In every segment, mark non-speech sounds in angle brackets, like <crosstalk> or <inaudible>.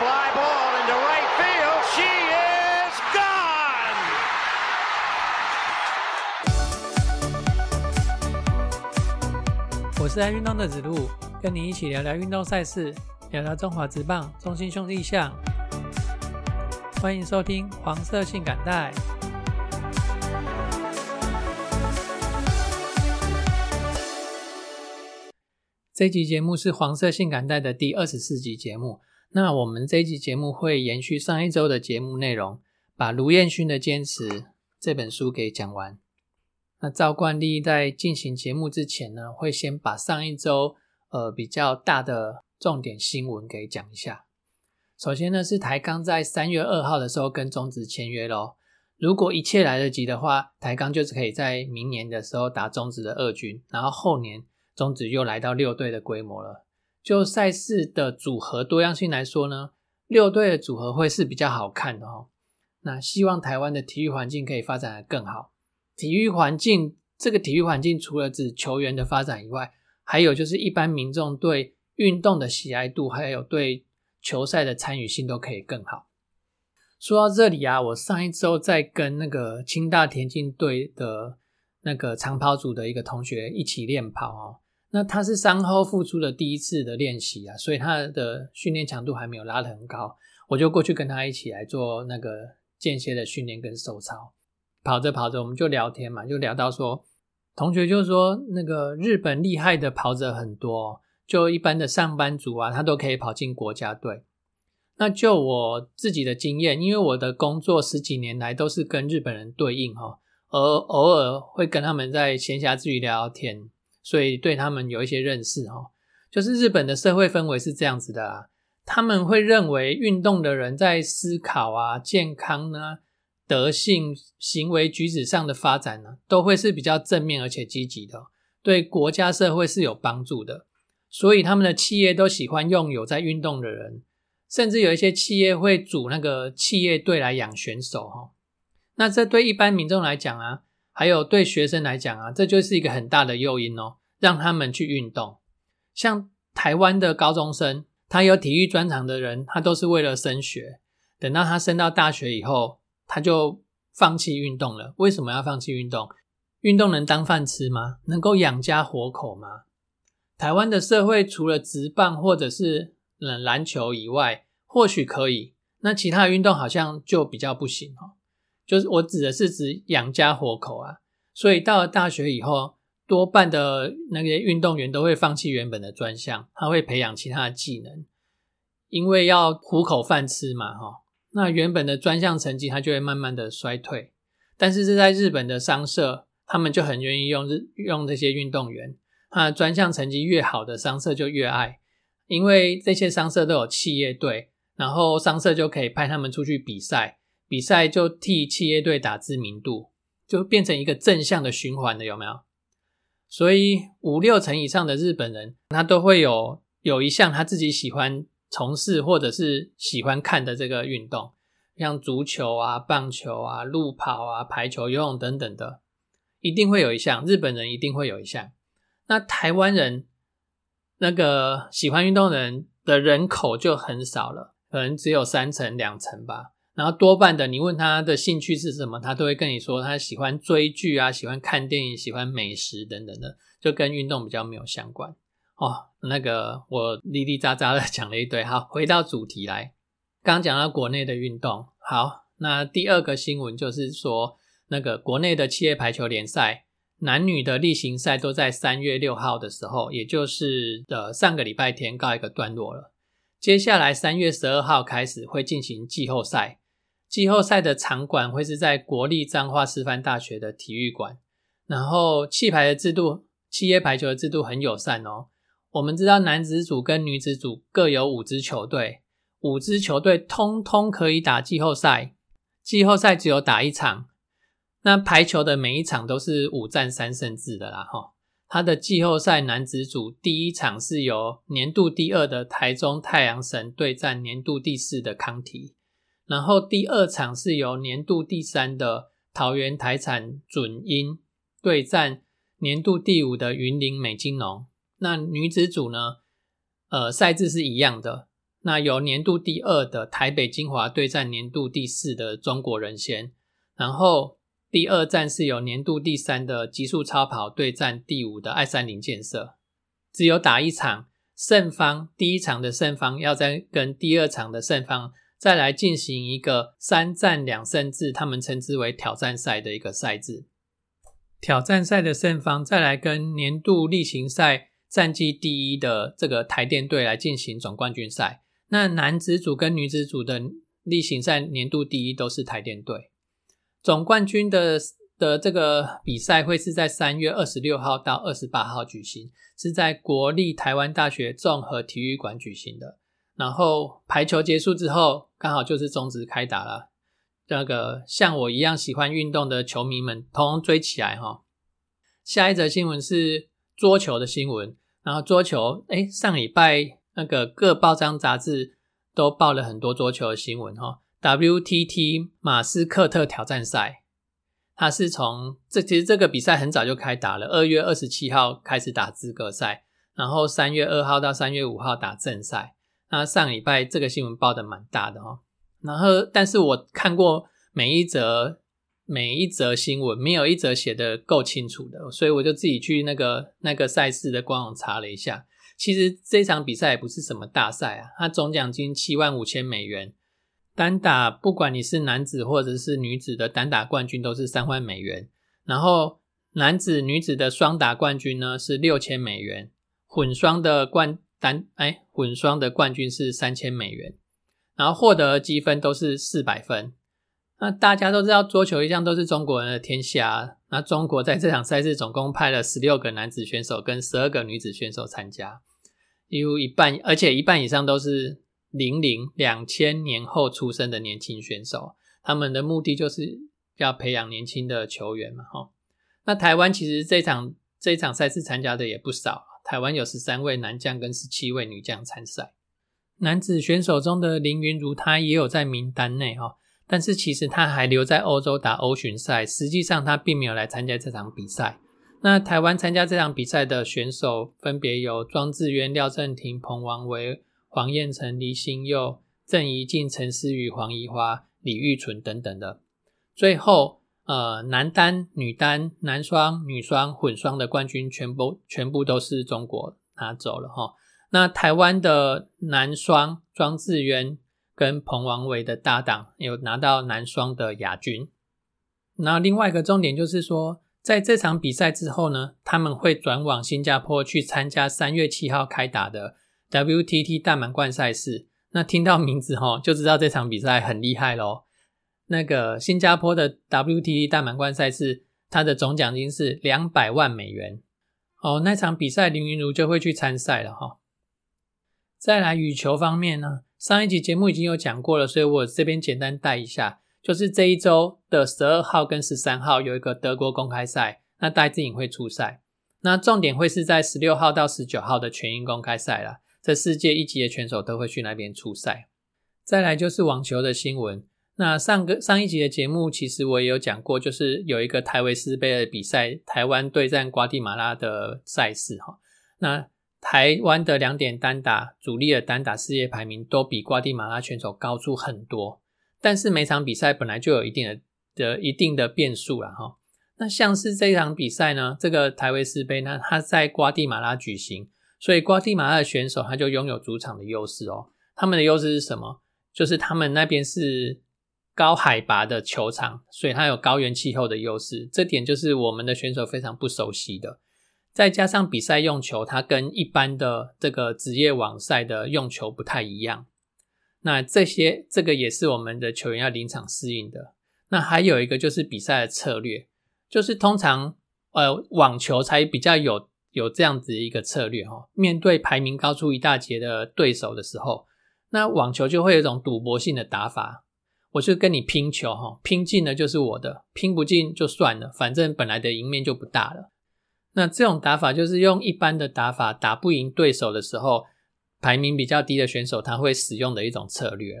fly ball into right field. She is gone. 我是爱运动的子路，跟你一起聊聊运动赛事，聊聊中华职棒、中心兄弟象。欢迎收听黄色性感带。这集节目是黄色性感带的第二十四集节目。那我们这一集节目会延续上一周的节目内容，把卢彦勋的坚持这本书给讲完。那照惯例，在进行节目之前呢，会先把上一周呃比较大的重点新闻给讲一下。首先呢，是台钢在三月二号的时候跟中职签约咯。如果一切来得及的话，台钢就是可以在明年的时候打中职的二军，然后后年。中职又来到六队的规模了。就赛事的组合多样性来说呢，六队的组合会是比较好看的哦。那希望台湾的体育环境可以发展的更好。体育环境这个体育环境除了指球员的发展以外，还有就是一般民众对运动的喜爱度，还有对球赛的参与性都可以更好。说到这里啊，我上一周在跟那个清大田径队的那个长跑组的一个同学一起练跑哦。那他是伤后复出的第一次的练习啊，所以他的训练强度还没有拉得很高。我就过去跟他一起来做那个间歇的训练跟手操。跑着跑着，我们就聊天嘛，就聊到说，同学就说那个日本厉害的跑者很多，就一般的上班族啊，他都可以跑进国家队。那就我自己的经验，因为我的工作十几年来都是跟日本人对应哈，而偶尔会跟他们在闲暇之余聊聊天。所以对他们有一些认识哦，就是日本的社会氛围是这样子的啊，他们会认为运动的人在思考啊、健康呢、德性、行为举止上的发展呢，都会是比较正面而且积极的，对国家社会是有帮助的。所以他们的企业都喜欢用有在运动的人，甚至有一些企业会组那个企业队来养选手哈。那这对一般民众来讲啊。还有对学生来讲啊，这就是一个很大的诱因哦，让他们去运动。像台湾的高中生，他有体育专长的人，他都是为了升学。等到他升到大学以后，他就放弃运动了。为什么要放弃运动？运动能当饭吃吗？能够养家活口吗？台湾的社会除了直棒或者是篮篮球以外，或许可以。那其他运动好像就比较不行哦。就是我指的是指养家活口啊，所以到了大学以后，多半的那些运动员都会放弃原本的专项，他会培养其他的技能，因为要糊口饭吃嘛，哈。那原本的专项成绩他就会慢慢的衰退。但是是在日本的商社，他们就很愿意用日用这些运动员，他专项成绩越好的商社就越爱，因为这些商社都有企业队，然后商社就可以派他们出去比赛。比赛就替企业队打知名度，就变成一个正向的循环的，有没有？所以五六成以上的日本人，他都会有有一项他自己喜欢从事或者是喜欢看的这个运动，像足球啊、棒球啊、路跑啊、排球、游泳等等的，一定会有一项。日本人一定会有一项。那台湾人那个喜欢运动的人的人口就很少了，可能只有三成、两成吧。然后多半的，你问他的兴趣是什么，他都会跟你说他喜欢追剧啊，喜欢看电影，喜欢美食等等的，就跟运动比较没有相关哦。那个我哩哩喳喳的 <laughs> 讲了一堆，好，回到主题来，刚讲到国内的运动，好，那第二个新闻就是说，那个国内的企业排球联赛男女的例行赛都在三月六号的时候，也就是呃上个礼拜天告一个段落了，接下来三月十二号开始会进行季后赛。季后赛的场馆会是在国立彰化师范大学的体育馆，然后气排的制度，企业排球的制度很友善哦。我们知道男子组跟女子组各有五支球队，五支球队通通可以打季后赛，季后赛只有打一场。那排球的每一场都是五战三胜制的啦，哈。他的季后赛男子组第一场是由年度第二的台中太阳神对战年度第四的康体。然后第二场是由年度第三的桃园台产准英对战年度第五的云林美金农。那女子组呢？呃，赛制是一样的，那由年度第二的台北精华对战年度第四的中国人先，然后第二站是由年度第三的极速超跑对战第五的爱三零建设，只有打一场，胜方第一场的胜方要再跟第二场的胜方再来进行一个三战两胜制，他们称之为挑战赛的一个赛制。挑战赛的胜方再来跟年度例行赛战绩第一的这个台电队来进行总冠军赛。那男子组跟女子组的例行赛年度第一都是台电队，总冠军的的这个比赛会是在三月二十六号到二十八号举行，是在国立台湾大学综合体育馆举行的。然后排球结束之后，刚好就是中职开打了。那个像我一样喜欢运动的球迷们，通通追起来哈！下一则新闻是桌球的新闻，然后桌球，哎，上礼拜。那个各报章杂志都报了很多桌球的新闻哈。WTT 马斯克特挑战赛，它是从这其实这个比赛很早就开打了，二月二十七号开始打资格赛，然后三月二号到三月五号打正赛。那上礼拜这个新闻报的蛮大的哦。然后，但是我看过每一则每一则新闻，没有一则写的够清楚的，所以我就自己去那个那个赛事的官网查了一下。其实这场比赛也不是什么大赛啊，它总奖金七万五千美元，单打不管你是男子或者是女子的单打冠军都是三万美元，然后男子女子的双打冠军呢是六千美元，混双的冠单哎混双的冠军是三千美元，然后获得积分都是四百分。那大家都知道桌球一向都是中国人的天下，那中国在这场赛事总共派了十六个男子选手跟十二个女子选手参加。有一半，而且一半以上都是零零两千年后出生的年轻选手，他们的目的就是要培养年轻的球员嘛，哈。那台湾其实这场这场赛事参加的也不少，台湾有十三位男将跟十七位女将参赛。男子选手中的林云如，他也有在名单内，哈，但是其实他还留在欧洲打欧巡赛，实际上他并没有来参加这场比赛。那台湾参加这场比赛的选手分别有庄智渊、廖正廷、彭王维、黄彦成、黎新佑、郑怡静、陈思雨、黄怡花、李玉纯等等的。最后，呃，男单、女单、男双、女双、混双的冠军全部全部都是中国拿走了哈。那台湾的男双庄智渊跟彭王维的搭档有拿到男双的亚军。那另外一个重点就是说。在这场比赛之后呢，他们会转往新加坡去参加三月七号开打的 WTT 大满贯赛事。那听到名字哈，就知道这场比赛很厉害喽。那个新加坡的 WTT 大满贯赛事，它的总奖金是两百万美元。哦，那场比赛林云如就会去参赛了哈。再来羽球方面呢，上一集节目已经有讲过了，所以我这边简单带一下。就是这一周的十二号跟十三号有一个德国公开赛，那戴志颖会出赛。那重点会是在十六号到十九号的全英公开赛了，这世界一级的选手都会去那边出赛。再来就是网球的新闻。那上个上一集的节目其实我也有讲过，就是有一个台维斯杯的比赛，台湾对战瓜地马拉的赛事哈。那台湾的两点单打主力的单打世界排名都比瓜地马拉选手高出很多。但是每场比赛本来就有一定的的一定的变数了哈。那像是这场比赛呢，这个台维斯杯呢，它在瓜地马拉举行，所以瓜地马拉的选手他就拥有主场的优势哦。他们的优势是什么？就是他们那边是高海拔的球场，所以它有高原气候的优势。这点就是我们的选手非常不熟悉的。再加上比赛用球，它跟一般的这个职业网赛的用球不太一样。那这些这个也是我们的球员要临场适应的。那还有一个就是比赛的策略，就是通常呃网球才比较有有这样子一个策略哈。面对排名高出一大截的对手的时候，那网球就会有一种赌博性的打法，我就跟你拼球哈，拼进了就是我的，拼不进就算了，反正本来的赢面就不大了。那这种打法就是用一般的打法打不赢对手的时候。排名比较低的选手，他会使用的一种策略。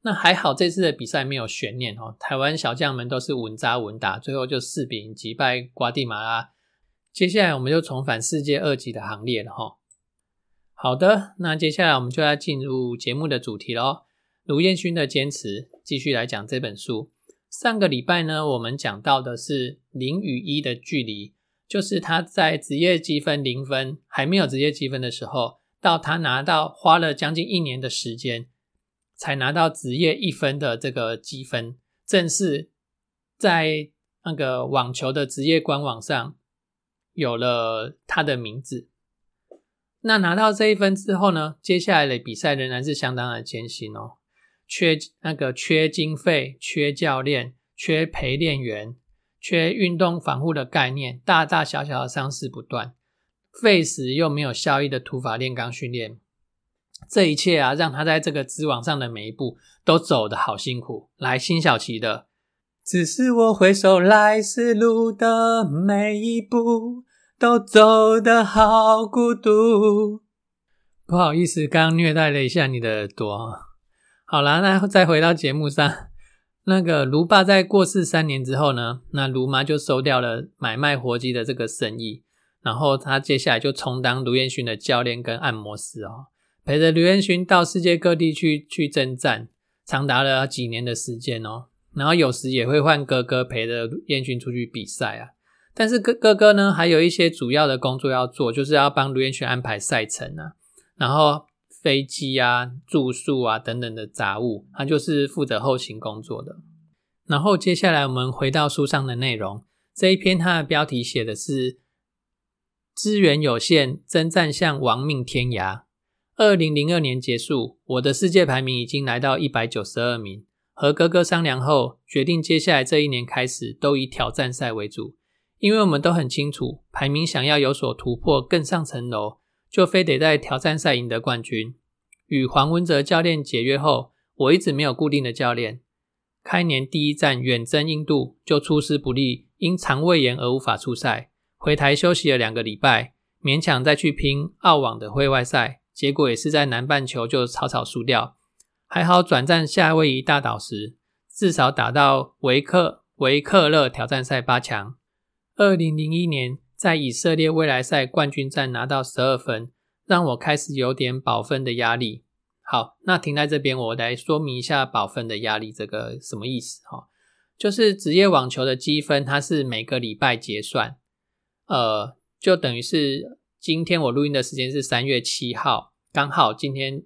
那还好，这次的比赛没有悬念哦。台湾小将们都是稳扎稳打，最后就四比零击败瓜地马拉。接下来我们就重返世界二级的行列了哈。好的，那接下来我们就要进入节目的主题喽。卢彦勋的坚持，继续来讲这本书。上个礼拜呢，我们讲到的是零与一的距离，就是他在职业积分零分还没有职业积分的时候，到他拿到花了将近一年的时间，才拿到职业一分的这个积分，正是在那个网球的职业官网上有了他的名字。那拿到这一分之后呢，接下来的比赛仍然是相当的艰辛哦。缺那个缺经费、缺教练、缺陪练员、缺运动防护的概念，大大小小的伤势不断，费时又没有效益的土法炼钢训练，这一切啊，让他在这个织网上的每一步都走得好辛苦。来，辛晓琪的，只是我回首来时路的每一步，都走得好孤独。不好意思，刚虐待了一下你的耳朵。好啦，那再回到节目上，<laughs> 那个卢爸在过世三年之后呢，那卢妈就收掉了买卖活鸡的这个生意，然后他接下来就充当卢彦勋的教练跟按摩师哦，陪着卢彦勋到世界各地去去征战，长达了几年的时间哦，然后有时也会换哥哥陪着彦勋出去比赛啊，但是哥哥哥呢，还有一些主要的工作要做，就是要帮卢彦勋安排赛程啊，然后。飞机啊、住宿啊等等的杂物，他就是负责后勤工作的。然后接下来我们回到书上的内容，这一篇它的标题写的是“资源有限，征战向亡命天涯”。二零零二年结束，我的世界排名已经来到一百九十二名。和哥哥商量后，决定接下来这一年开始都以挑战赛为主，因为我们都很清楚，排名想要有所突破、更上层楼。就非得在挑战赛赢得冠军。与黄文哲教练解约后，我一直没有固定的教练。开年第一站远征印度就出师不利，因肠胃炎而无法出赛，回台休息了两个礼拜，勉强再去拼澳网的会外赛，结果也是在南半球就草草输掉。还好转战夏威夷大岛时，至少打到维克维克勒挑战赛八强。二零零一年。在以色列未来赛冠军战拿到十二分，让我开始有点保分的压力。好，那停在这边，我来说明一下保分的压力这个什么意思哈？就是职业网球的积分，它是每个礼拜结算，呃，就等于是今天我录音的时间是三月七号，刚好今天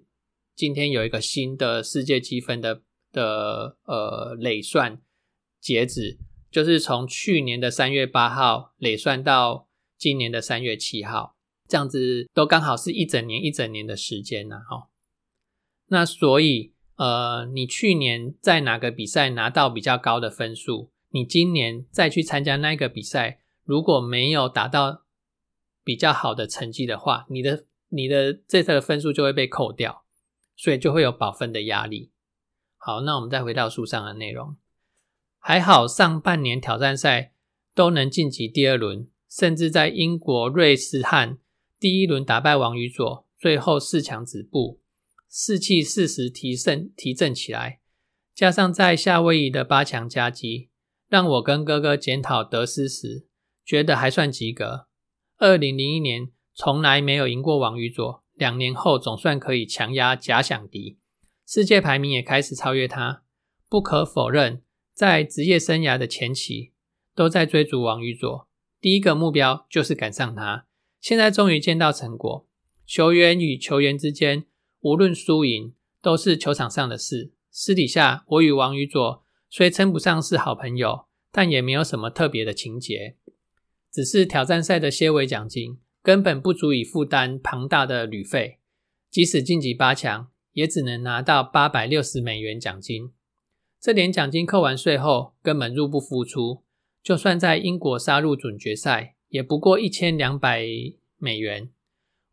今天有一个新的世界积分的的呃累算截止，就是从去年的三月八号累算到。今年的三月七号，这样子都刚好是一整年一整年的时间呢，哈。那所以，呃，你去年在哪个比赛拿到比较高的分数，你今年再去参加那个比赛，如果没有达到比较好的成绩的话，你的你的这个分数就会被扣掉，所以就会有保分的压力。好，那我们再回到书上的内容，还好上半年挑战赛都能晋级第二轮。甚至在英国瑞士汉第一轮打败王宇佐，最后四强止步，士气适时提升提振起来。加上在夏威夷的八强加击，让我跟哥哥检讨得失时，觉得还算及格。二零零一年从来没有赢过王宇佐，两年后总算可以强压假想敌，世界排名也开始超越他。不可否认，在职业生涯的前期，都在追逐王宇佐。第一个目标就是赶上他，现在终于见到成果。球员与球员之间，无论输赢，都是球场上的事。私底下，我与王宇佐虽称不上是好朋友，但也没有什么特别的情节。只是挑战赛的些微奖金，根本不足以负担庞大的旅费。即使晋级八强，也只能拿到八百六十美元奖金。这点奖金扣完税后，根本入不敷出。就算在英国杀入准决赛，也不过一千两百美元。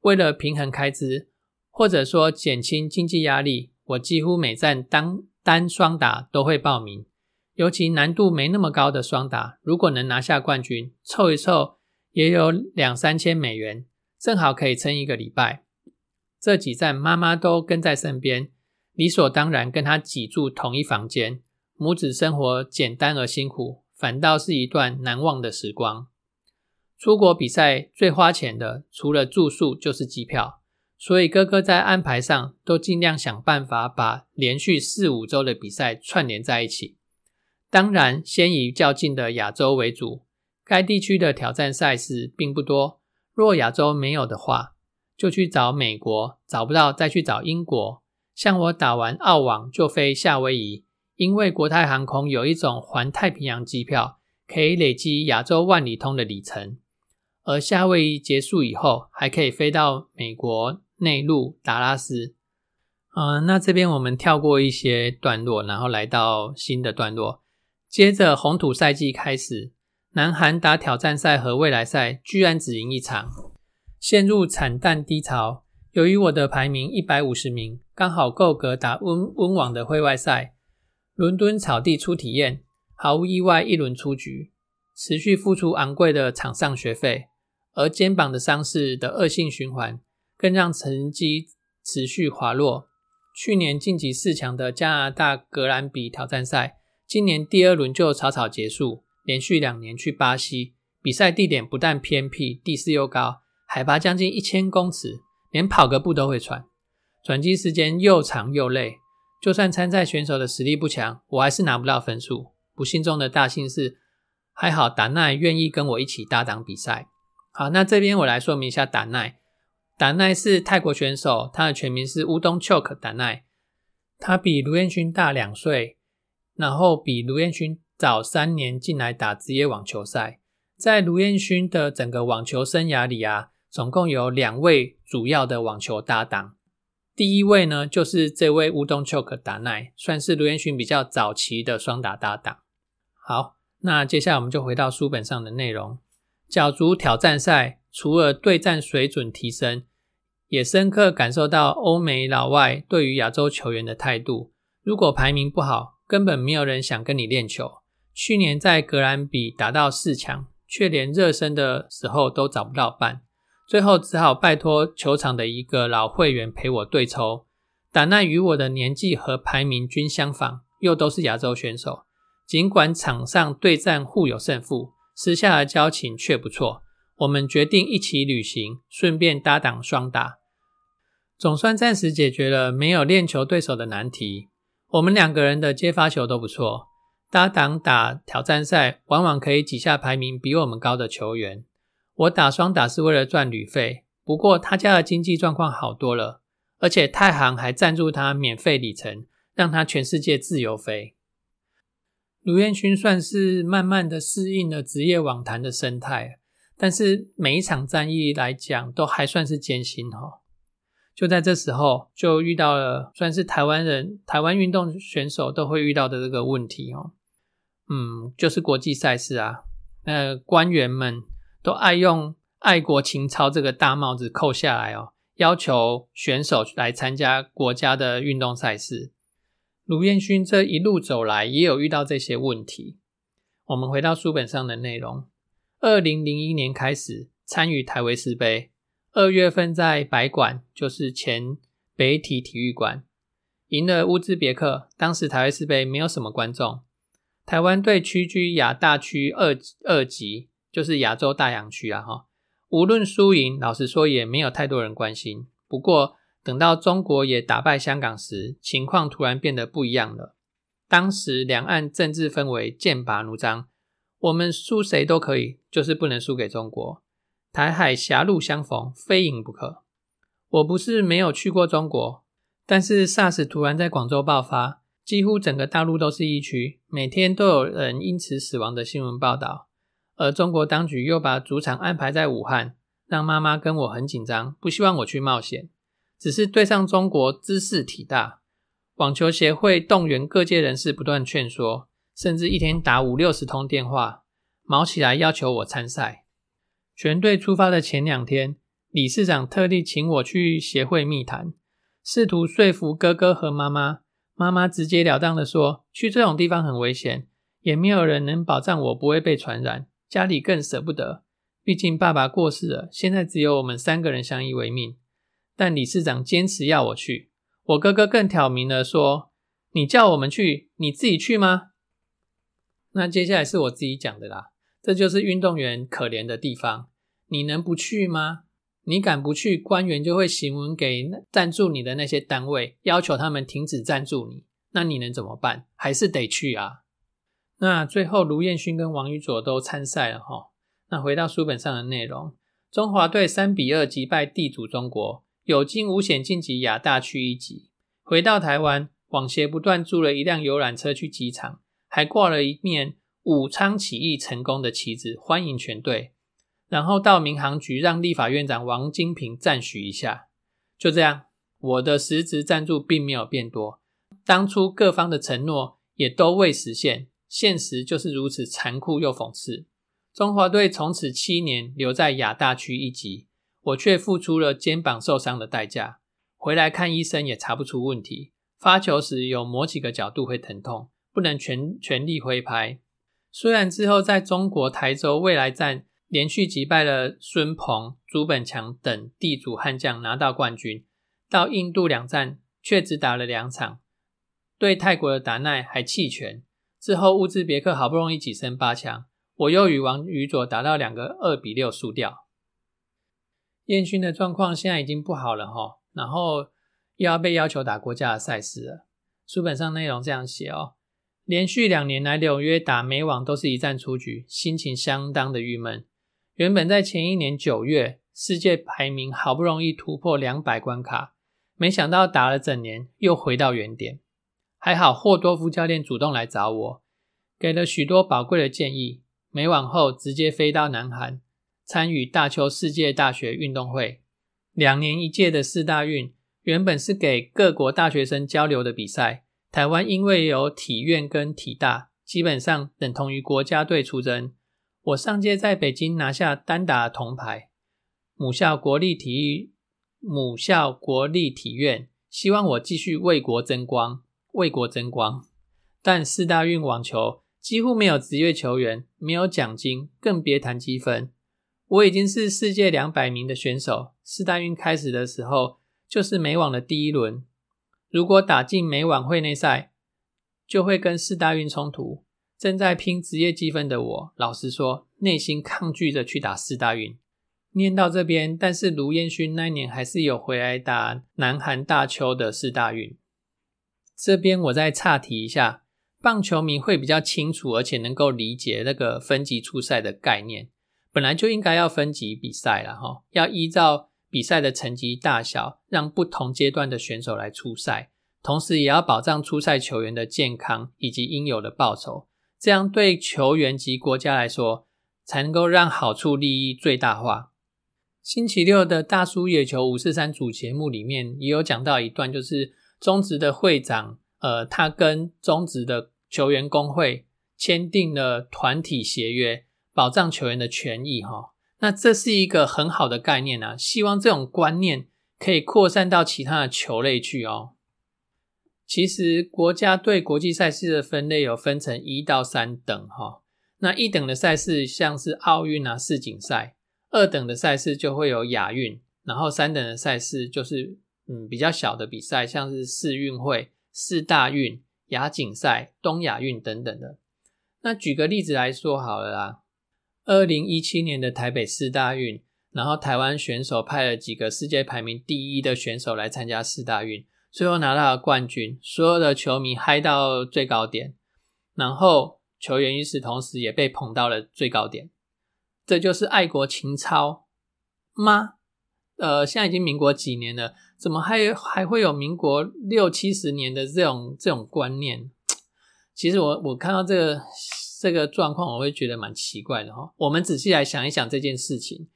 为了平衡开支，或者说减轻经济压力，我几乎每站单单双打都会报名。尤其难度没那么高的双打，如果能拿下冠军，凑一凑也有两三千美元，正好可以撑一个礼拜。这几站妈妈都跟在身边，理所当然跟她挤住同一房间，母子生活简单而辛苦。反倒是一段难忘的时光。出国比赛最花钱的，除了住宿就是机票。所以哥哥在安排上都尽量想办法把连续四五周的比赛串联在一起。当然，先以较近的亚洲为主，该地区的挑战赛事并不多。若亚洲没有的话，就去找美国；找不到再去找英国。像我打完澳网就飞夏威夷，因为国泰航空有一种环太平洋机票，可以累积亚洲万里通的里程。而夏威夷结束以后，还可以飞到美国内陆达拉斯。嗯，那这边我们跳过一些段落，然后来到新的段落。接着红土赛季开始，南韩打挑战赛和未来赛居然只赢一场，陷入惨淡低潮。由于我的排名一百五十名，刚好够格打温温网的会外赛。伦敦草地初体验，毫无意外一轮出局，持续付出昂贵的场上学费，而肩膀的伤势的恶性循环，更让成绩持续滑落。去年晋级四强的加拿大格兰比挑战赛。今年第二轮就草草结束，连续两年去巴西比赛，地点不但偏僻，地势又高，海拔将近一千公尺，连跑个步都会喘，转机时间又长又累。就算参赛选手的实力不强，我还是拿不到分数。不幸中的大幸是，还好达奈愿意跟我一起搭档比赛。好，那这边我来说明一下达奈。达奈是泰国选手，他的全名是乌东 Chok 达奈，他比卢彦勋大两岁。然后比卢彦勋早三年进来打职业网球赛，在卢彦勋的整个网球生涯里啊，总共有两位主要的网球搭档。第一位呢，就是这位乌东丘克达奈，算是卢彦勋比较早期的双打搭档。好，那接下来我们就回到书本上的内容。角逐挑战赛，除了对战水准提升，也深刻感受到欧美老外对于亚洲球员的态度。如果排名不好，根本没有人想跟你练球。去年在格兰比打到四强，却连热身的时候都找不到伴，最后只好拜托球场的一个老会员陪我对抽。打那与我的年纪和排名均相仿，又都是亚洲选手，尽管场上对战互有胜负，私下的交情却不错。我们决定一起旅行，顺便搭档双打，总算暂时解决了没有练球对手的难题。我们两个人的接发球都不错，搭档打挑战赛往往可以挤下排名比我们高的球员。我打双打是为了赚旅费，不过他家的经济状况好多了，而且太行还赞助他免费里程，让他全世界自由飞。卢彦勋算是慢慢的适应了职业网坛的生态，但是每一场战役来讲都还算是艰辛哈。就在这时候，就遇到了算是台湾人、台湾运动选手都会遇到的这个问题哦。嗯，就是国际赛事啊，那官员们都爱用爱国情操这个大帽子扣下来哦，要求选手来参加国家的运动赛事。卢彦勋这一路走来也有遇到这些问题。我们回到书本上的内容，二零零一年开始参与台维斯杯。二月份在白馆，就是前北体体育馆，赢了乌兹别克。当时台湾世杯没有什么观众，台湾队屈居亚大区二二级，就是亚洲大洋区啊哈。无论输赢，老实说也没有太多人关心。不过等到中国也打败香港时，情况突然变得不一样了。当时两岸政治氛围剑拔弩张，我们输谁都可以，就是不能输给中国。台海狭路相逢，非赢不可。我不是没有去过中国，但是 SARS 突然在广州爆发，几乎整个大陆都是疫区，每天都有人因此死亡的新闻报道。而中国当局又把主场安排在武汉，让妈妈跟我很紧张，不希望我去冒险。只是对上中国姿势体大，网球协会动员各界人士不断劝说，甚至一天打五六十通电话，毛起来要求我参赛。全队出发的前两天，理事长特地请我去协会密谈，试图说服哥哥和妈妈。妈妈直截了当的说：“去这种地方很危险，也没有人能保障我不会被传染。家里更舍不得，毕竟爸爸过世了，现在只有我们三个人相依为命。”但理事长坚持要我去，我哥哥更挑明了说：“你叫我们去，你自己去吗？”那接下来是我自己讲的啦。这就是运动员可怜的地方，你能不去吗？你敢不去，官员就会行文给赞助你的那些单位，要求他们停止赞助你。那你能怎么办？还是得去啊。那最后，卢彦勋跟王宇佐都参赛了哈。那回到书本上的内容，中华队三比二击败地主中国，有惊无险晋级亚大区一级。回到台湾，网协不断租了一辆游览车去机场，还挂了一面武昌起义成功的旗子，欢迎全队。然后到民航局让立法院长王金平赞许一下。就这样，我的实质赞助并没有变多，当初各方的承诺也都未实现。现实就是如此残酷又讽刺。中华队从此七年留在亚大区一级，我却付出了肩膀受伤的代价。回来看医生也查不出问题。发球时有某几个角度会疼痛，不能全全力挥拍。虽然之后在中国台州未来站连续击败了孙鹏、朱本强等地主悍将拿到冠军，到印度两站却只打了两场，对泰国的达奈还弃权。之后乌兹别克好不容易跻身八强，我又与王宇佐打到两个二比六输掉。燕勋的状况现在已经不好了哈，然后又要被要求打国家的赛事了。书本上内容这样写哦，连续两年来纽约打美网都是一战出局，心情相当的郁闷。原本在前一年九月世界排名好不容易突破两百关卡，没想到打了整年又回到原点。还好霍多夫教练主动来找我，给了许多宝贵的建议。没往后直接飞到南韩，参与大邱世界大学运动会。两年一届的四大运，原本是给各国大学生交流的比赛。台湾因为有体院跟体大，基本上等同于国家队出征。我上届在北京拿下单打铜牌，母校国立体育母校国立体院希望我继续为国争光。为国争光，但四大运网球几乎没有职业球员，没有奖金，更别谈积分。我已经是世界两百名的选手。四大运开始的时候，就是美网的第一轮。如果打进美网会内赛，就会跟四大运冲突。正在拼职业积分的我，老实说，内心抗拒着去打四大运。念到这边，但是卢彦勋那年还是有回来打南韩大邱的四大运。这边我再岔题一下，棒球迷会比较清楚，而且能够理解那个分级初赛的概念。本来就应该要分级比赛了哈，要依照比赛的成绩大小，让不同阶段的选手来出赛，同时也要保障出赛球员的健康以及应有的报酬，这样对球员及国家来说，才能够让好处利益最大化。星期六的大叔野球五四三主节目里面也有讲到一段，就是。中职的会长，呃，他跟中职的球员工会签订了团体协约，保障球员的权益，哈。那这是一个很好的概念啊，希望这种观念可以扩散到其他的球类去哦。其实国家对国际赛事的分类有分成一到三等，哈。那一等的赛事像是奥运啊、世锦赛，二等的赛事就会有亚运，然后三等的赛事就是。嗯，比较小的比赛，像是世运会、四大运、亚锦赛、东亚运等等的。那举个例子来说好了啦，二零一七年的台北四大运，然后台湾选手派了几个世界排名第一的选手来参加四大运，最后拿到了冠军，所有的球迷嗨到最高点，然后球员与此同时也被捧到了最高点。这就是爱国情操吗？呃，现在已经民国几年了。怎么还还会有民国六七十年的这种这种观念？其实我我看到这个这个状况，我会觉得蛮奇怪的哈。我们仔细来想一想这件事情。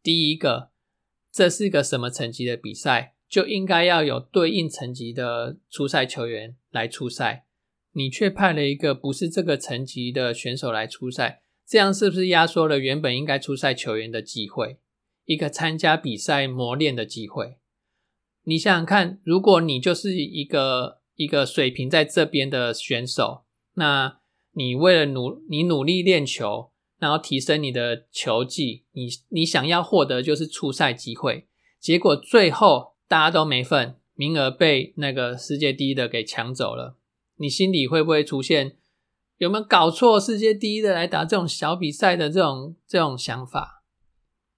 第一个，这是一个什么层级的比赛，就应该要有对应层级的初赛球员来出赛，你却派了一个不是这个层级的选手来出赛，这样是不是压缩了原本应该出赛球员的机会，一个参加比赛磨练的机会？你想想看，如果你就是一个一个水平在这边的选手，那你为了努你努力练球，然后提升你的球技，你你想要获得就是出赛机会，结果最后大家都没份，名额被那个世界第一的给抢走了，你心里会不会出现有没有搞错世界第一的来打这种小比赛的这种这种想法？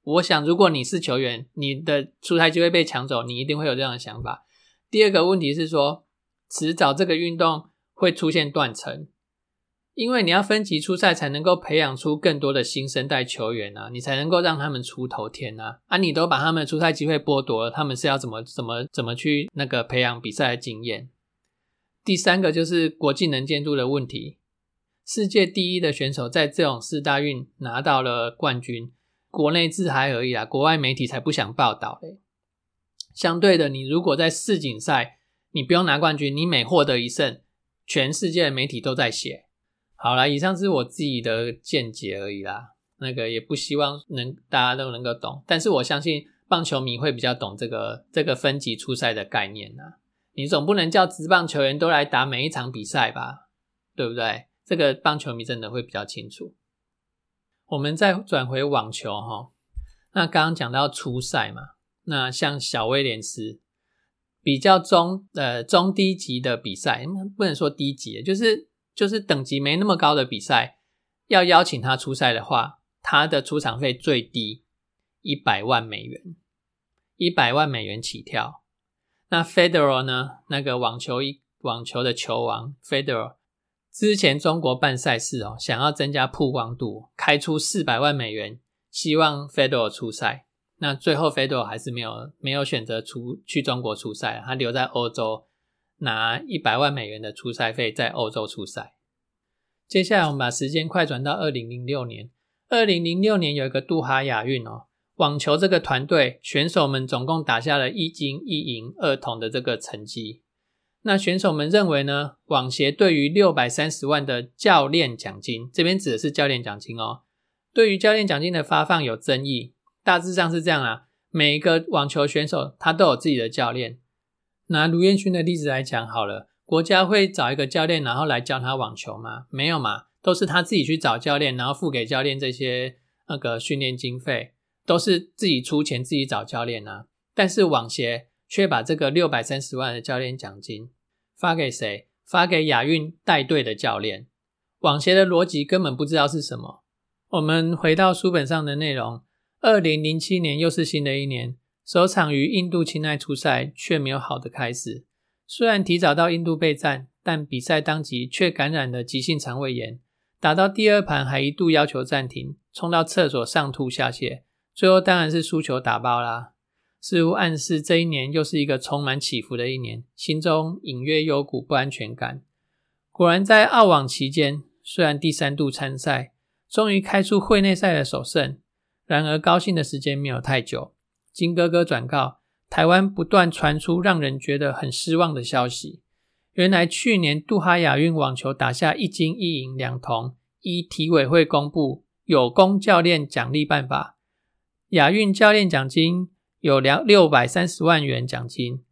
我想，如果你是球员，你的出赛机会被抢走，你一定会有这样的想法。第二个问题是说，迟早这个运动会出现断层，因为你要分级出赛才能够培养出更多的新生代球员啊，你才能够让他们出头天啊。啊，你都把他们的出赛机会剥夺了，他们是要怎么怎么怎么去那个培养比赛的经验？第三个就是国际能见度的问题，世界第一的选手在这种四大运拿到了冠军。国内自嗨而已啊，国外媒体才不想报道嘞。相对的，你如果在世锦赛，你不用拿冠军，你每获得一胜，全世界的媒体都在写。好了，以上是我自己的见解而已啦。那个也不希望能大家都能够懂，但是我相信棒球迷会比较懂这个这个分级出赛的概念呐。你总不能叫职棒球员都来打每一场比赛吧？对不对？这个棒球迷真的会比较清楚。我们再转回网球哈，那刚刚讲到初赛嘛，那像小威廉斯比较中呃中低级的比赛，不能说低级，就是就是等级没那么高的比赛，要邀请他出赛的话，他的出场费最低一百万美元，一百万美元起跳。那 Federer 呢？那个网球一网球的球王 Federer。之前中国办赛事哦，想要增加曝光度，开出四百万美元，希望 Federer 出赛。那最后 Federer 还是没有没有选择出去中国出赛，他留在欧洲拿一百万美元的出赛费，在欧洲出赛。接下来我们把时间快转到二零零六年，二零零六年有一个杜哈亚运哦，网球这个团队选手们总共打下了一金一银二铜的这个成绩。那选手们认为呢？网协对于六百三十万的教练奖金，这边指的是教练奖金哦。对于教练奖金的发放有争议，大致上是这样啊。每一个网球选手他都有自己的教练。拿卢彦勋的例子来讲好了，国家会找一个教练，然后来教他网球吗？没有嘛，都是他自己去找教练，然后付给教练这些那个训练经费，都是自己出钱自己找教练啊。但是网协却把这个六百三十万的教练奖金。发给谁？发给亚运带队的教练。网协的逻辑根本不知道是什么。我们回到书本上的内容。二零零七年又是新的一年，首场于印度钦奈出赛却没有好的开始。虽然提早到印度备战，但比赛当即却感染了急性肠胃炎。打到第二盘还一度要求暂停，冲到厕所上吐下泻，最后当然是输球打包啦。似乎暗示这一年又是一个充满起伏的一年，心中隐约有股不安全感。果然，在澳网期间，虽然第三度参赛，终于开出会内赛的首胜，然而高兴的时间没有太久。金哥哥转告，台湾不断传出让人觉得很失望的消息。原来去年杜哈亚运网球打下一金一银两铜，依体委会公布有功教练奖励办法，亚运教练奖金。有两六百三十万元奖金，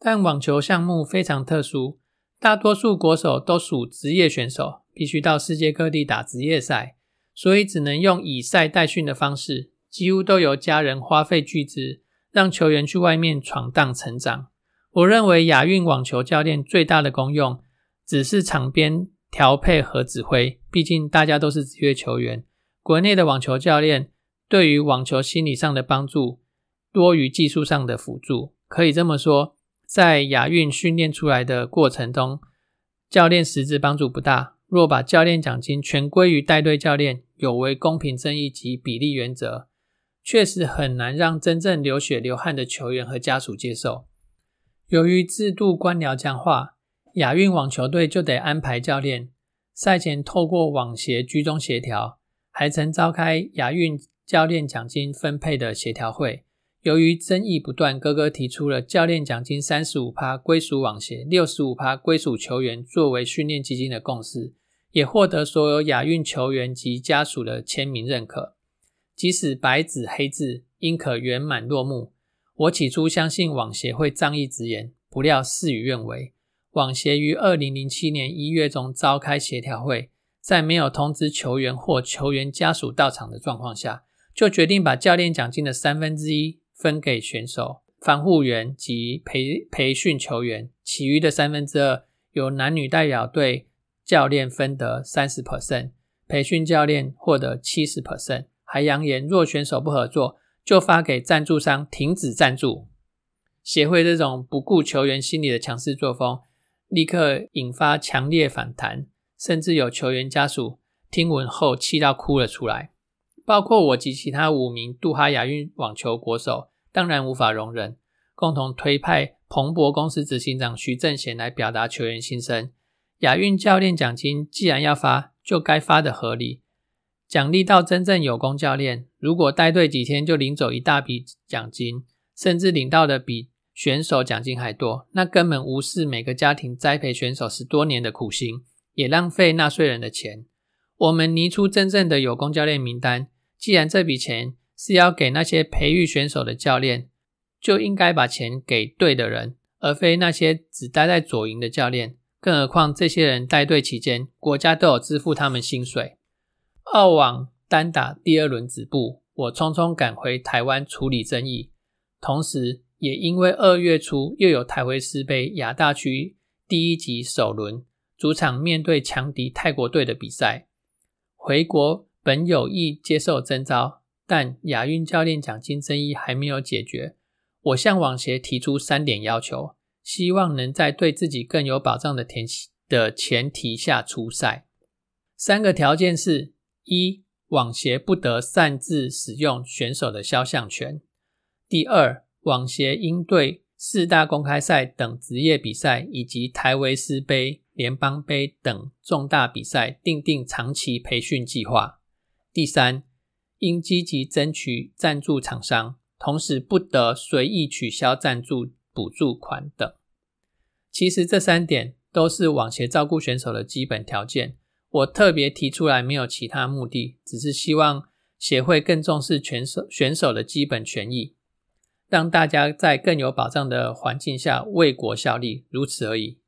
但网球项目非常特殊，大多数国手都属职业选手，必须到世界各地打职业赛，所以只能用以赛代训的方式，几乎都由家人花费巨资，让球员去外面闯荡成长。我认为亚运网球教练最大的功用，只是场边调配和指挥，毕竟大家都是职业球员。国内的网球教练对于网球心理上的帮助。多于技术上的辅助，可以这么说，在亚运训练出来的过程中，教练实质帮助不大。若把教练奖金全归于带队教练，有违公平正义及比例原则，确实很难让真正流血流汗的球员和家属接受。由于制度官僚僵化，亚运网球队就得安排教练，赛前透过网协居中协调，还曾召开亚运教练奖金分配的协调会。由于争议不断，哥哥提出了教练奖金三十五趴归属网协，六十五趴归属球员作为训练基金的共识，也获得所有亚运球员及家属的签名认可。即使白纸黑字，应可圆满落幕。我起初相信网协会仗义直言，不料事与愿违。网协于二零零七年一月中召开协调会，在没有通知球员或球员家属到场的状况下，就决定把教练奖金的三分之一。分给选手、防护员及培培训球员，其余的三分之二由男女代表队教练分得三十 percent，培训教练获得七十 percent。还扬言，若选手不合作，就发给赞助商停止赞助。协会这种不顾球员心理的强势作风，立刻引发强烈反弹，甚至有球员家属听闻后气到哭了出来。包括我及其他五名杜哈亚运网球国手，当然无法容忍，共同推派彭博公司执行长徐正贤来表达球员心声。亚运教练奖金既然要发，就该发的合理，奖励到真正有功教练。如果带队几天就领走一大笔奖金，甚至领到的比选手奖金还多，那根本无视每个家庭栽培选手十多年的苦心，也浪费纳税人的钱。我们拟出真正的有功教练名单。既然这笔钱是要给那些培育选手的教练，就应该把钱给对的人，而非那些只待在左营的教练。更何况这些人带队期间，国家都有支付他们薪水。澳网单打第二轮止步，我匆匆赶回台湾处理争议，同时也因为二月初又有台湾师杯亚大区第一级首轮主场面对强敌泰国队的比赛，回国。本有意接受征召，但亚运教练奖金争议还没有解决。我向网协提出三点要求，希望能在对自己更有保障的前的前提下出赛。三个条件是：一、网协不得擅自使用选手的肖像权；第二，网协应对四大公开赛等职业比赛以及台维斯杯、联邦杯等重大比赛订定长期培训计划。第三，应积极争取赞助厂商，同时不得随意取消赞助补助款等。其实这三点都是网协照顾选手的基本条件。我特别提出来没有其他目的，只是希望协会更重视选手选手的基本权益，让大家在更有保障的环境下为国效力，如此而已。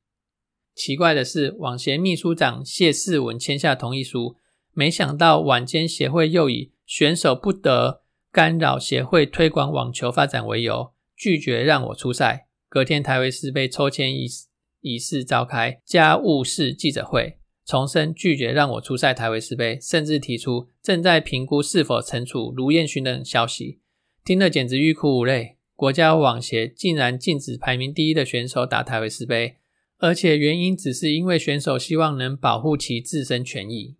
奇怪的是，网协秘书长谢世文签下同意书。没想到晚间协会又以选手不得干扰协会推广网球发展为由，拒绝让我出赛。隔天台维斯杯抽签仪仪式召开家务事记者会，重申拒绝让我出赛台维斯杯，甚至提出正在评估是否惩处卢彦勋等消息。听了简直欲哭无泪。国家网协竟然禁止排名第一的选手打台维斯杯，而且原因只是因为选手希望能保护其自身权益。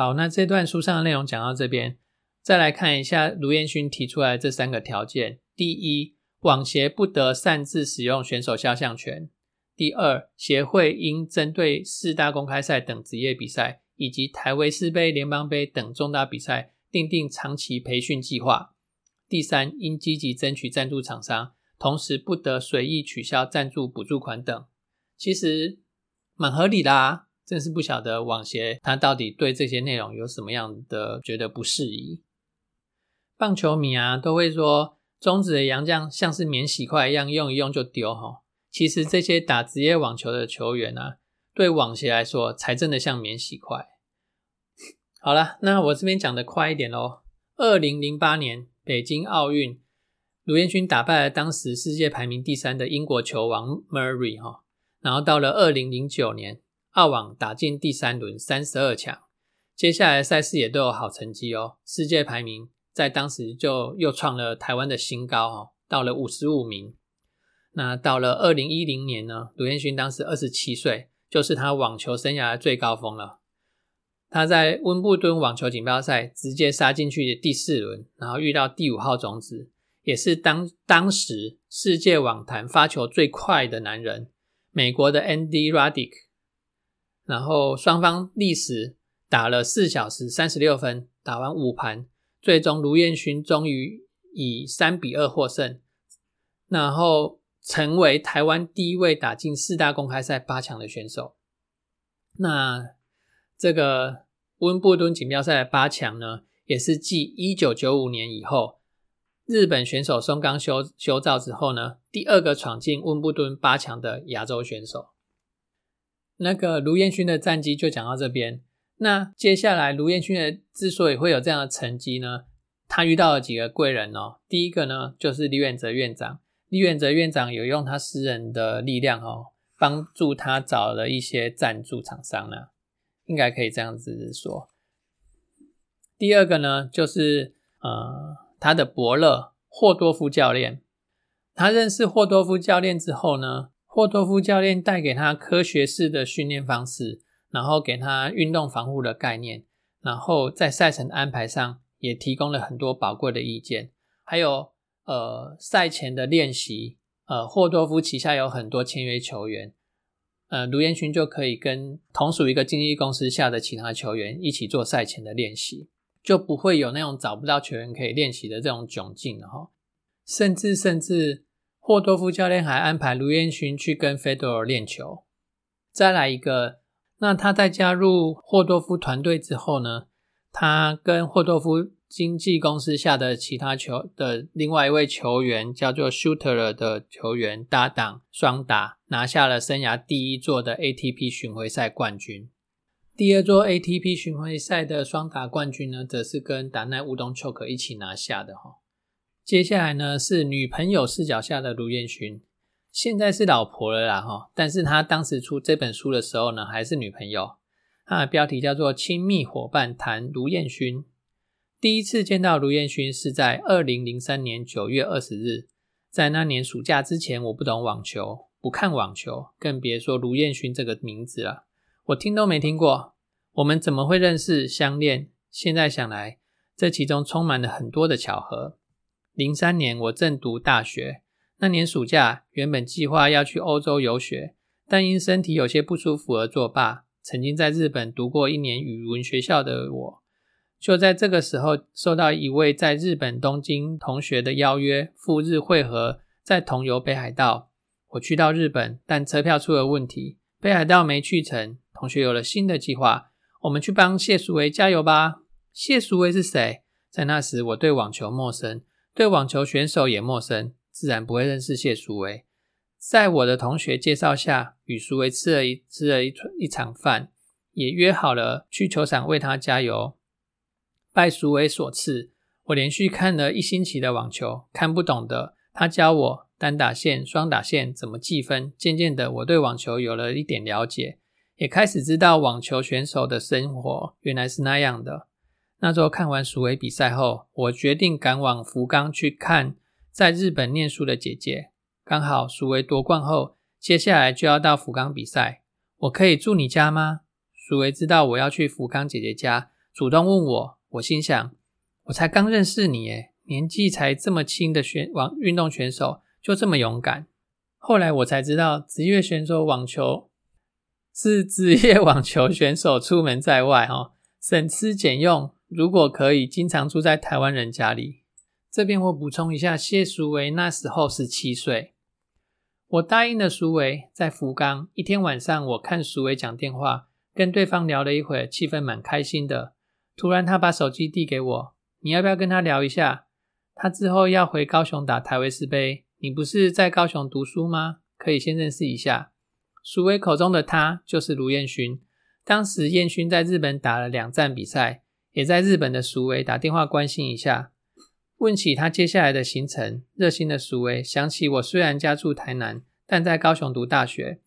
好，那这段书上的内容讲到这边，再来看一下卢彦勋提出来这三个条件：第一，网协不得擅自使用选手肖像权；第二，协会应针对四大公开赛等职业比赛，以及台维斯杯、联邦杯等重大比赛，订定长期培训计划；第三，应积极争取赞助厂商，同时不得随意取消赞助补助款等。其实蛮合理的啊。真是不晓得网协他到底对这些内容有什么样的觉得不适宜。棒球迷啊都会说，中指的洋将像是免洗筷一样，用一用就丢哈。其实这些打职业网球的球员啊，对网协来说才真的像免洗筷。好了，那我这边讲的快一点喽。二零零八年北京奥运，卢彦勋打败了当时世界排名第三的英国球王 Murray 哈，然后到了二零零九年。澳网打进第三轮三十二强，接下来赛事也都有好成绩哦。世界排名在当时就又创了台湾的新高哦，到了五十五名。那到了二零一零年呢，卢彦勋当时二十七岁，就是他网球生涯的最高峰了。他在温布顿网球锦标赛直接杀进去的第四轮，然后遇到第五号种子，也是当当时世界网坛发球最快的男人，美国的 Andy Roddick。然后双方历时打了四小时三十六分，打完五盘，最终卢彦勋终于以三比二获胜，然后成为台湾第一位打进四大公开赛八强的选手。那这个温布顿锦标赛的八强呢，也是继一九九五年以后，日本选手松冈修修造之后呢，第二个闯进温布顿八强的亚洲选手。那个卢彦勋的战绩就讲到这边。那接下来卢彦勋的之所以会有这样的成绩呢，他遇到了几个贵人哦。第一个呢，就是李远哲院长。李远哲院长有用他私人的力量哦，帮助他找了一些赞助厂商呢，应该可以这样子说。第二个呢，就是呃，他的伯乐霍多夫教练。他认识霍多夫教练之后呢，霍多夫教练带给他科学式的训练方式，然后给他运动防护的概念，然后在赛程安排上也提供了很多宝贵的意见，还有呃赛前的练习。呃，霍多夫旗下有很多签约球员。呃，卢彦勋就可以跟同属一个经纪公司下的其他球员一起做赛前的练习，就不会有那种找不到球员可以练习的这种窘境了哈。甚至甚至，霍多夫教练还安排卢彦勋去跟费德尔练球。再来一个，那他在加入霍多夫团队之后呢，他跟霍多夫。经纪公司下的其他球的另外一位球员叫做 Shooter 的球员搭档双打，拿下了生涯第一座的 ATP 巡回赛冠军。第二座 ATP 巡回赛的双打冠军呢，则是跟达奈乌东丘克一起拿下的哈。接下来呢是女朋友视角下的卢彦勋，现在是老婆了啦哈，但是他当时出这本书的时候呢，还是女朋友。他的标题叫做《亲密伙伴谈卢彦勋》。第一次见到卢彦勋是在二零零三年九月二十日，在那年暑假之前，我不懂网球，不看网球，更别说卢彦勋这个名字了，我听都没听过。我们怎么会认识相恋？现在想来，这其中充满了很多的巧合。零三年我正读大学，那年暑假原本计划要去欧洲游学，但因身体有些不舒服而作罢。曾经在日本读过一年语文学校的我。就在这个时候，受到一位在日本东京同学的邀约，赴日会合，在同游北海道。我去到日本，但车票出了问题，北海道没去成。同学有了新的计划，我们去帮谢淑薇加油吧。谢淑薇是谁？在那时，我对网球陌生，对网球选手也陌生，自然不会认识谢淑薇。在我的同学介绍下，与淑薇吃了一吃了一一场饭，也约好了去球场为她加油。拜淑薇所赐，我连续看了一星期的网球，看不懂的他教我单打线、双打线怎么计分。渐渐的，我对网球有了一点了解，也开始知道网球选手的生活原来是那样的。那周看完蜀维比赛后，我决定赶往福冈去看在日本念书的姐姐。刚好蜀维夺冠后，接下来就要到福冈比赛，我可以住你家吗？蜀维知道我要去福冈姐姐家，主动问我。我心想，我才刚认识你，诶，年纪才这么轻的选网运动选手就这么勇敢。后来我才知道，职业选手网球是职业网球选手出门在外，哈，省吃俭用。如果可以，经常住在台湾人家里。这边我补充一下，谢淑薇那时候十七岁，我答应了淑薇，在福冈一天晚上，我看淑薇讲电话，跟对方聊了一会儿，气氛蛮开心的。突然，他把手机递给我，你要不要跟他聊一下？他之后要回高雄打台维斯杯，你不是在高雄读书吗？可以先认识一下。淑薇口中的他就是卢彦勋。当时彦勋在日本打了两站比赛，也在日本的苏威打电话关心一下，问起他接下来的行程。热心的苏威想起我虽然家住台南，但在高雄读大学，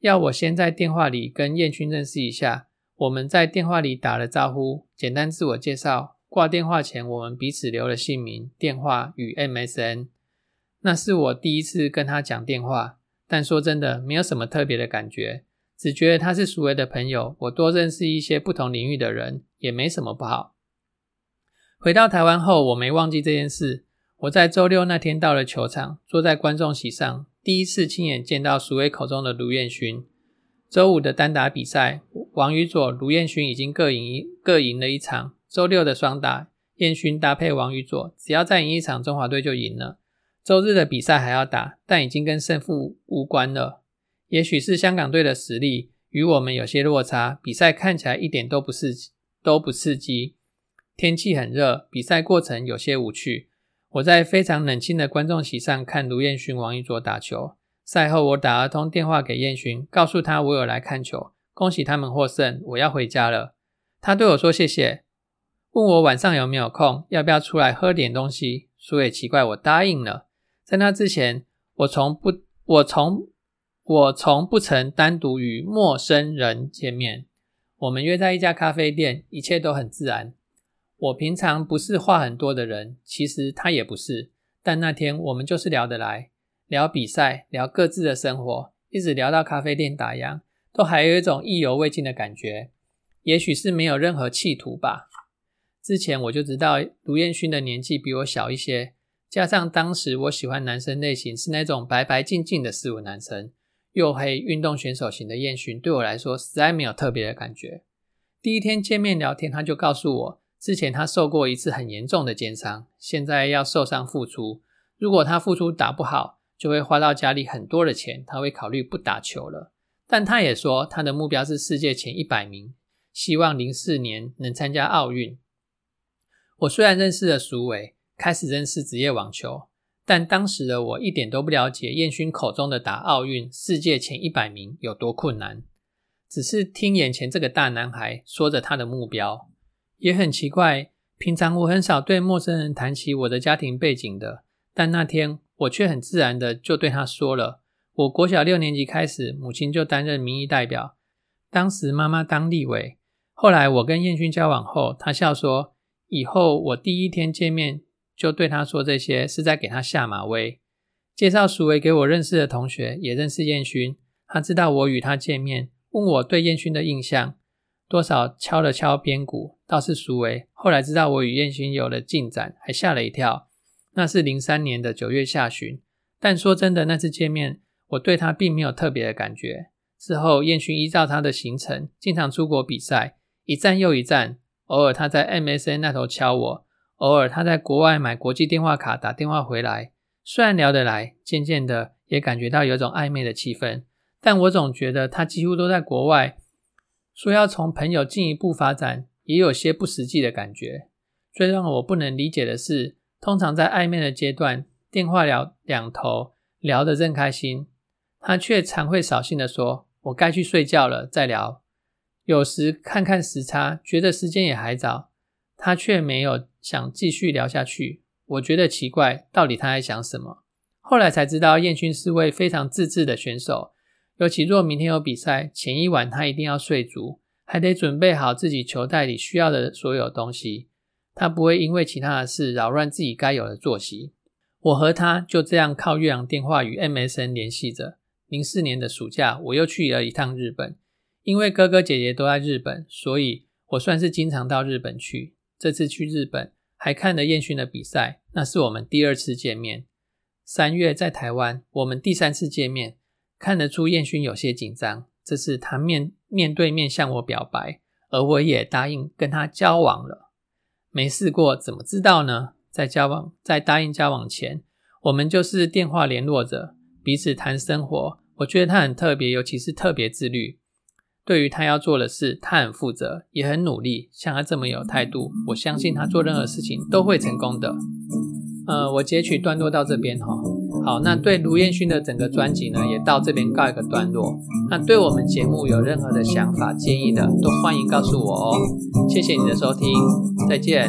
要我先在电话里跟彦勋认识一下。我们在电话里打了招呼，简单自我介绍。挂电话前，我们彼此留了姓名、电话与 MSN。那是我第一次跟他讲电话，但说真的，没有什么特别的感觉，只觉得他是熟为的朋友。我多认识一些不同领域的人，也没什么不好。回到台湾后，我没忘记这件事。我在周六那天到了球场，坐在观众席上，第一次亲眼见到熟为口中的卢彦勋。周五的单打比赛，王宇佐、卢彦勋已经各赢各赢了一场。周六的双打，彦勋搭配王宇佐，只要再赢一场，中华队就赢了。周日的比赛还要打，但已经跟胜负无关了。也许是香港队的实力与我们有些落差，比赛看起来一点都不刺激，都不刺激。天气很热，比赛过程有些无趣。我在非常冷清的观众席上看卢彦勋、王宇卓打球。赛后，我打了通电话给彦勋，告诉他我有来看球，恭喜他们获胜，我要回家了。他对我说谢谢，问我晚上有没有空，要不要出来喝点东西。说也奇怪，我答应了。在那之前，我从不，我从我从不曾单独与陌生人见面。我们约在一家咖啡店，一切都很自然。我平常不是话很多的人，其实他也不是。但那天我们就是聊得来，聊比赛，聊各自的生活，一直聊到咖啡店打烊，都还有一种意犹未尽的感觉。也许是没有任何企图吧。之前我就知道卢彦勋的年纪比我小一些，加上当时我喜欢男生类型是那种白白净净的四五男生，黝黑运动选手型的彦勋对我来说实在没有特别的感觉。第一天见面聊天，他就告诉我。之前他受过一次很严重的肩伤，现在要受伤复出。如果他复出打不好，就会花到家里很多的钱，他会考虑不打球了。但他也说，他的目标是世界前一百名，希望零四年能参加奥运。我虽然认识了苏伟，开始认识职业网球，但当时的我一点都不了解燕勋口中的打奥运世界前一百名有多困难，只是听眼前这个大男孩说着他的目标。也很奇怪，平常我很少对陌生人谈起我的家庭背景的，但那天我却很自然的就对他说了。我国小六年级开始，母亲就担任民意代表，当时妈妈当立委。后来我跟燕勋交往后，他笑说，以后我第一天见面就对他说这些，是在给他下马威。介绍苏维给我认识的同学，也认识燕勋，他知道我与他见面，问我对燕勋的印象。多少敲了敲边鼓，倒是苏维。后来知道我与燕勋有了进展，还吓了一跳。那是零三年的九月下旬，但说真的，那次见面，我对他并没有特别的感觉。之后，燕勋依照他的行程，经常出国比赛，一站又一站。偶尔他在 MSN 那头敲我，偶尔他在国外买国际电话卡打电话回来。虽然聊得来，渐渐的也感觉到有种暧昧的气氛，但我总觉得他几乎都在国外。说要从朋友进一步发展，也有些不实际的感觉。最让我不能理解的是，通常在暧昧的阶段，电话聊两头聊得正开心，他却常会扫兴的说：“我该去睡觉了，再聊。”有时看看时差，觉得时间也还早，他却没有想继续聊下去。我觉得奇怪，到底他在想什么？后来才知道，燕勋是位非常自制的选手。尤其若明天有比赛，前一晚他一定要睡足，还得准备好自己球袋里需要的所有东西。他不会因为其他的事扰乱自己该有的作息。我和他就这样靠越洋电话与 MSN 联系着。零四年的暑假，我又去了一趟日本，因为哥哥姐姐都在日本，所以我算是经常到日本去。这次去日本还看了燕勋的比赛，那是我们第二次见面。三月在台湾，我们第三次见面。看得出燕勋有些紧张，这次他面面对面向我表白，而我也答应跟他交往了。没试过怎么知道呢？在交往在答应交往前，我们就是电话联络着，彼此谈生活。我觉得他很特别，尤其是特别自律。对于他要做的事，他很负责，也很努力。像他这么有态度，我相信他做任何事情都会成功的。呃，我截取段落到这边哈。好，那对卢彦勋的整个专辑呢，也到这边告一个段落。那对我们节目有任何的想法、建议的，都欢迎告诉我哦。谢谢你的收听，再见。